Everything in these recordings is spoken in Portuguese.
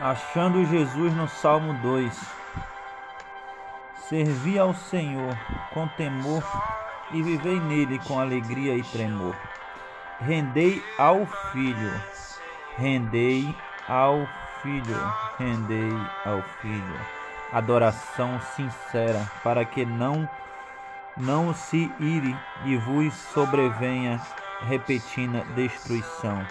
Achando Jesus no Salmo 2. Servi ao Senhor com temor e vivei nele com alegria e tremor. Rendei ao Filho, rendei ao Filho, rendei ao Filho. Adoração sincera, para que não não se ire e vos sobrevenha repetida destruição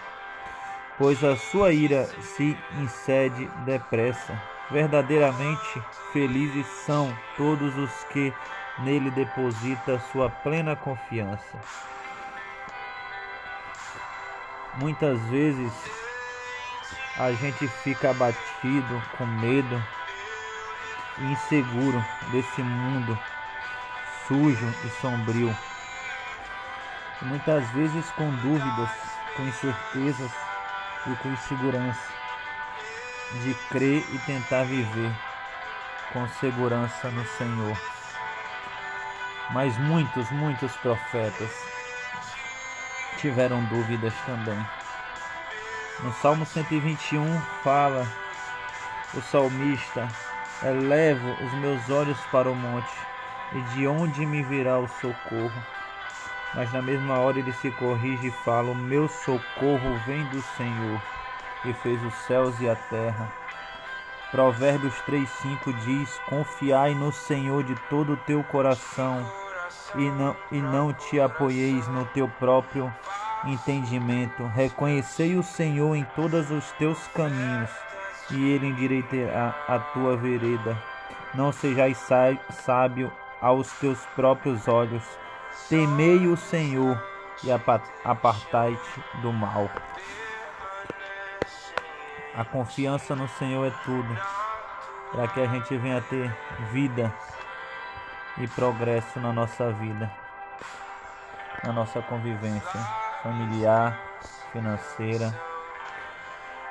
pois a sua ira se incede depressa. Verdadeiramente felizes são todos os que nele deposita sua plena confiança. Muitas vezes a gente fica abatido, com medo inseguro desse mundo sujo e sombrio. Muitas vezes com dúvidas, com incertezas e com segurança de crer e tentar viver com segurança no Senhor. Mas muitos, muitos profetas tiveram dúvidas também. No Salmo 121 fala o salmista: Elevo os meus olhos para o monte, e de onde me virá o socorro? Mas na mesma hora ele se corrige e fala: O meu socorro vem do Senhor, que fez os céus e a terra. Provérbios 3,5 diz: Confiai no Senhor de todo o teu coração e não, e não te apoieis no teu próprio entendimento. Reconhecei o Senhor em todos os teus caminhos, e ele endireitará a tua vereda. Não sejais sábio aos teus próprios olhos Temei o Senhor e apartai-te do mal. A confiança no Senhor é tudo, para que a gente venha ter vida e progresso na nossa vida, na nossa convivência familiar, financeira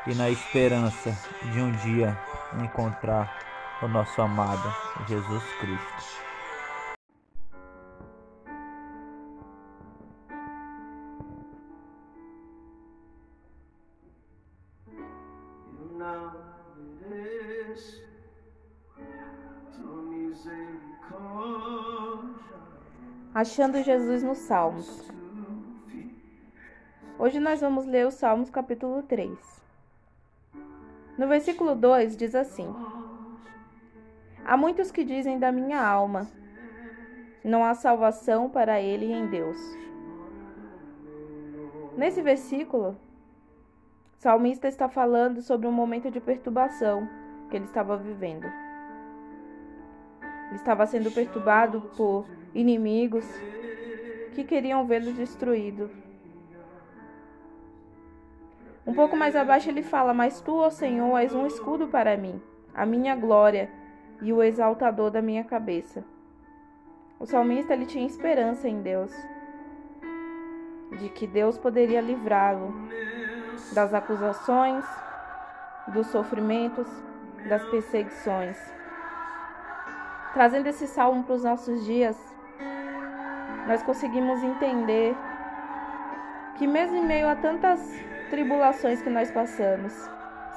e na esperança de um dia encontrar o nosso amado Jesus Cristo. Achando Jesus nos Salmos. Hoje nós vamos ler os Salmos capítulo 3. No versículo 2 diz assim: Há muitos que dizem da minha alma, não há salvação para ele em Deus. Nesse versículo, o salmista está falando sobre um momento de perturbação que ele estava vivendo. Estava sendo perturbado por inimigos que queriam vê-lo destruído. Um pouco mais abaixo ele fala: Mas tu, ó Senhor, és um escudo para mim, a minha glória e o exaltador da minha cabeça. O salmista ele tinha esperança em Deus, de que Deus poderia livrá-lo das acusações, dos sofrimentos, das perseguições. Trazendo esse salmo para os nossos dias, nós conseguimos entender que, mesmo em meio a tantas tribulações que nós passamos,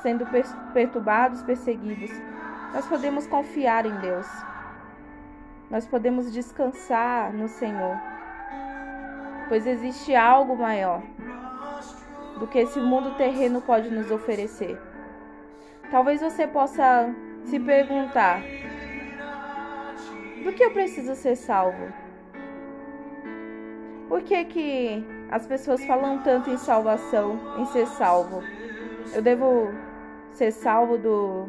sendo perturbados, perseguidos, nós podemos confiar em Deus. Nós podemos descansar no Senhor, pois existe algo maior do que esse mundo terreno pode nos oferecer. Talvez você possa se perguntar: do que eu preciso ser salvo? Por que, que as pessoas falam tanto em salvação, em ser salvo? Eu devo ser salvo do,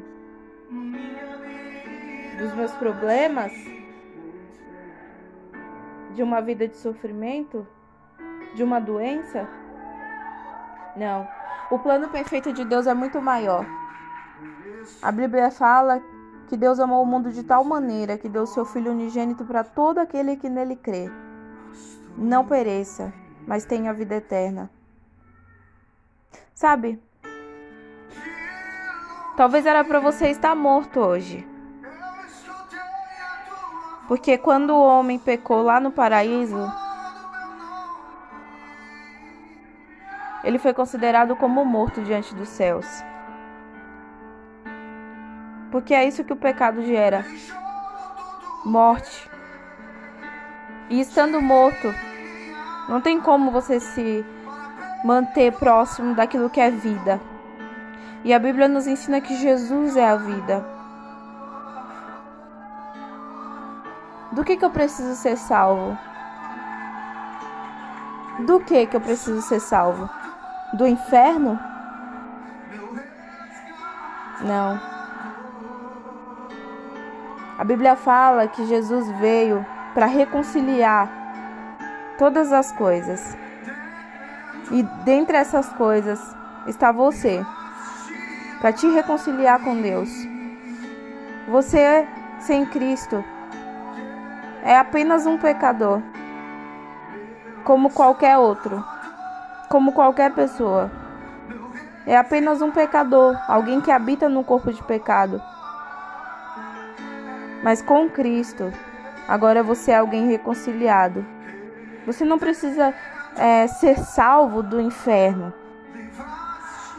dos meus problemas? De uma vida de sofrimento? De uma doença? Não. O plano perfeito de Deus é muito maior. A Bíblia fala que Deus amou o mundo de tal maneira que deu seu Filho unigênito para todo aquele que nele crê não pereça, mas tenha vida eterna. Sabe? Talvez era para você estar morto hoje. Porque quando o homem pecou lá no paraíso, ele foi considerado como morto diante dos céus. Porque é isso que o pecado gera: morte. E estando morto, não tem como você se manter próximo daquilo que é vida. E a Bíblia nos ensina que Jesus é a vida. Do que, que eu preciso ser salvo? Do que que eu preciso ser salvo? Do inferno? Não. A Bíblia fala que Jesus veio para reconciliar todas as coisas. E dentre essas coisas está você, para te reconciliar com Deus. Você, sem Cristo, é apenas um pecador, como qualquer outro, como qualquer pessoa. É apenas um pecador, alguém que habita no corpo de pecado. Mas com Cristo, agora você é alguém reconciliado. Você não precisa é, ser salvo do inferno.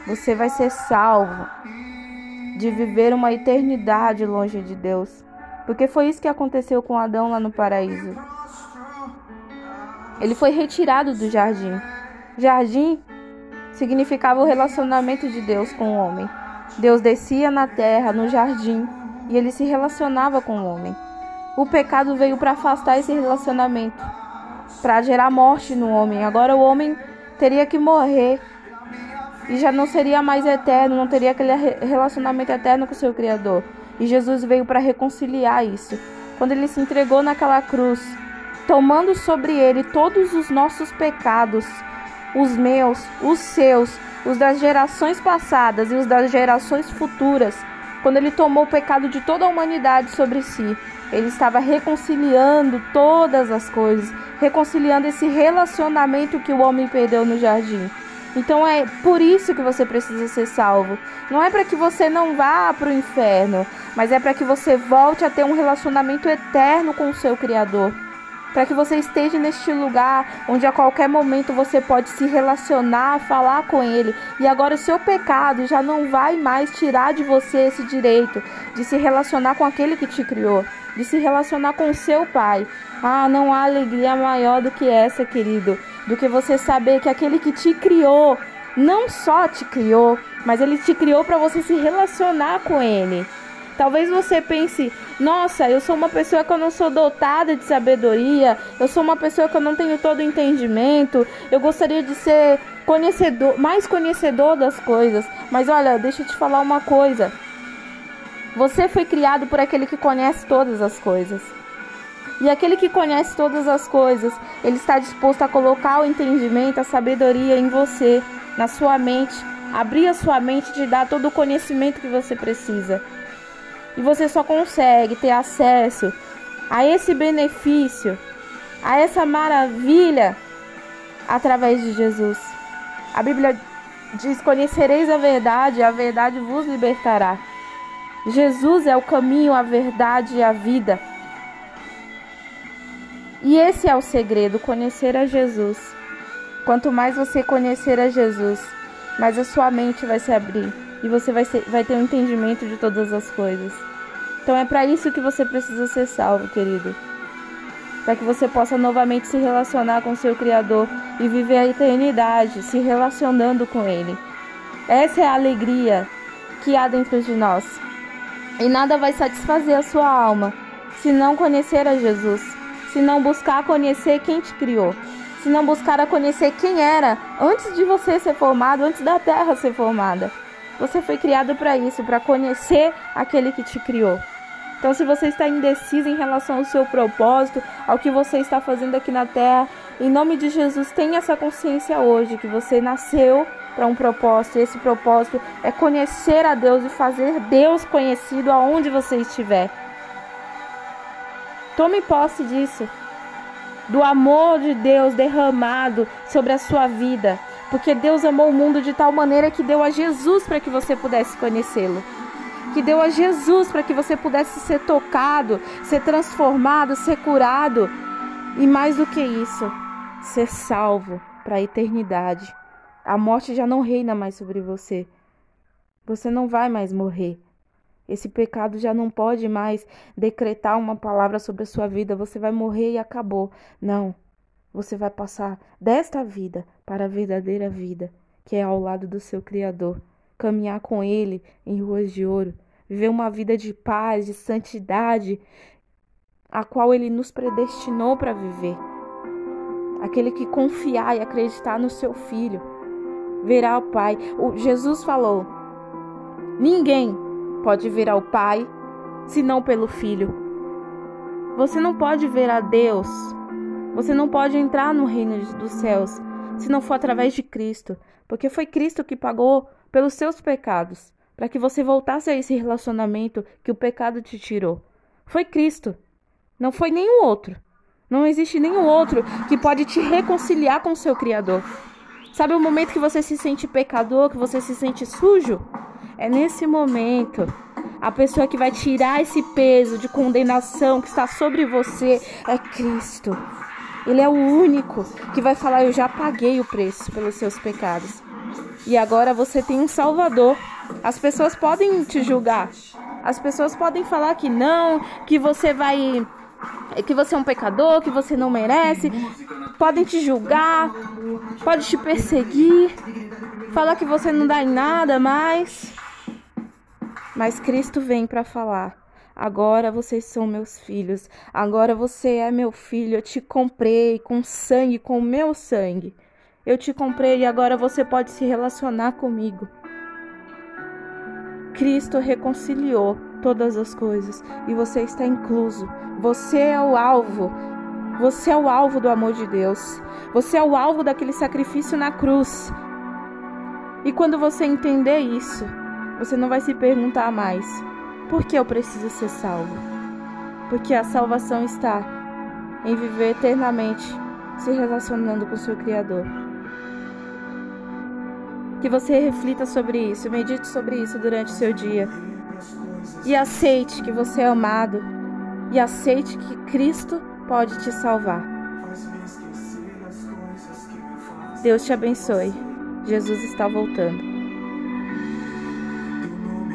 Você vai ser salvo de viver uma eternidade longe de Deus. Porque foi isso que aconteceu com Adão lá no paraíso. Ele foi retirado do jardim. Jardim significava o relacionamento de Deus com o homem. Deus descia na terra, no jardim, e ele se relacionava com o homem. O pecado veio para afastar esse relacionamento para gerar morte no homem. Agora o homem teria que morrer e já não seria mais eterno, não teria aquele relacionamento eterno com o seu Criador. E Jesus veio para reconciliar isso. Quando ele se entregou naquela cruz, tomando sobre ele todos os nossos pecados, os meus, os seus, os das gerações passadas e os das gerações futuras, quando ele tomou o pecado de toda a humanidade sobre si, ele estava reconciliando todas as coisas, reconciliando esse relacionamento que o homem perdeu no jardim. Então é por isso que você precisa ser salvo. Não é para que você não vá para o inferno, mas é para que você volte a ter um relacionamento eterno com o seu Criador. Para que você esteja neste lugar onde a qualquer momento você pode se relacionar, falar com Ele. E agora o seu pecado já não vai mais tirar de você esse direito de se relacionar com aquele que te criou, de se relacionar com seu Pai. Ah, não há alegria maior do que essa, querido, do que você saber que aquele que te criou não só te criou, mas ele te criou para você se relacionar com ele. Talvez você pense: "Nossa, eu sou uma pessoa que eu não sou dotada de sabedoria, eu sou uma pessoa que eu não tenho todo o entendimento, eu gostaria de ser conhecedor, mais conhecedor das coisas". Mas olha, deixa eu te falar uma coisa. Você foi criado por aquele que conhece todas as coisas. E aquele que conhece todas as coisas, ele está disposto a colocar o entendimento, a sabedoria em você, na sua mente, abrir a sua mente e te dar todo o conhecimento que você precisa. E você só consegue ter acesso a esse benefício, a essa maravilha através de Jesus. A Bíblia diz: Conhecereis a verdade, a verdade vos libertará. Jesus é o caminho, a verdade e a vida. E esse é o segredo, conhecer a Jesus. Quanto mais você conhecer a Jesus, mais a sua mente vai se abrir e você vai, ser, vai ter um entendimento de todas as coisas. Então é para isso que você precisa ser salvo, querido. Para que você possa novamente se relacionar com seu Criador e viver a eternidade se relacionando com Ele. Essa é a alegria que há dentro de nós. E nada vai satisfazer a sua alma se não conhecer a Jesus se não buscar conhecer quem te criou, se não buscar a conhecer quem era antes de você ser formado, antes da terra ser formada. Você foi criado para isso, para conhecer aquele que te criou. Então, se você está indeciso em relação ao seu propósito, ao que você está fazendo aqui na terra, em nome de Jesus, tenha essa consciência hoje que você nasceu para um propósito. E esse propósito é conhecer a Deus e fazer Deus conhecido aonde você estiver. Tome posse disso. Do amor de Deus derramado sobre a sua vida. Porque Deus amou o mundo de tal maneira que deu a Jesus para que você pudesse conhecê-lo. Que deu a Jesus para que você pudesse ser tocado, ser transformado, ser curado. E mais do que isso, ser salvo para a eternidade. A morte já não reina mais sobre você. Você não vai mais morrer. Esse pecado já não pode mais decretar uma palavra sobre a sua vida. Você vai morrer e acabou. Não. Você vai passar desta vida para a verdadeira vida, que é ao lado do seu Criador. Caminhar com Ele em ruas de ouro. Viver uma vida de paz, de santidade, a qual Ele nos predestinou para viver. Aquele que confiar e acreditar no seu Filho verá o Pai. O Jesus falou: Ninguém pode ver ao Pai senão pelo Filho. Você não pode ver a Deus, você não pode entrar no reino dos céus se não for através de Cristo, porque foi Cristo que pagou pelos seus pecados, para que você voltasse a esse relacionamento que o pecado te tirou. Foi Cristo, não foi nenhum outro. Não existe nenhum outro que pode te reconciliar com o seu Criador. Sabe o momento que você se sente pecador, que você se sente sujo? É nesse momento. A pessoa que vai tirar esse peso de condenação que está sobre você é Cristo. Ele é o único que vai falar: Eu já paguei o preço pelos seus pecados. E agora você tem um Salvador. As pessoas podem te julgar. As pessoas podem falar que não, que você vai que você é um pecador, que você não merece. Podem te julgar, pode te perseguir, falar que você não dá em nada mais. Mas Cristo vem para falar: agora vocês são meus filhos, agora você é meu filho. Eu te comprei com sangue, com meu sangue. Eu te comprei e agora você pode se relacionar comigo. Cristo reconciliou todas as coisas e você está incluso. Você é o alvo. Você é o alvo do amor de Deus. Você é o alvo daquele sacrifício na cruz. E quando você entender isso, você não vai se perguntar mais: por que eu preciso ser salvo? Porque a salvação está em viver eternamente se relacionando com o seu Criador. Que você reflita sobre isso, medite sobre isso durante o seu dia. E aceite que você é amado. E aceite que Cristo pode te salvar. Deus te abençoe. Jesus está voltando.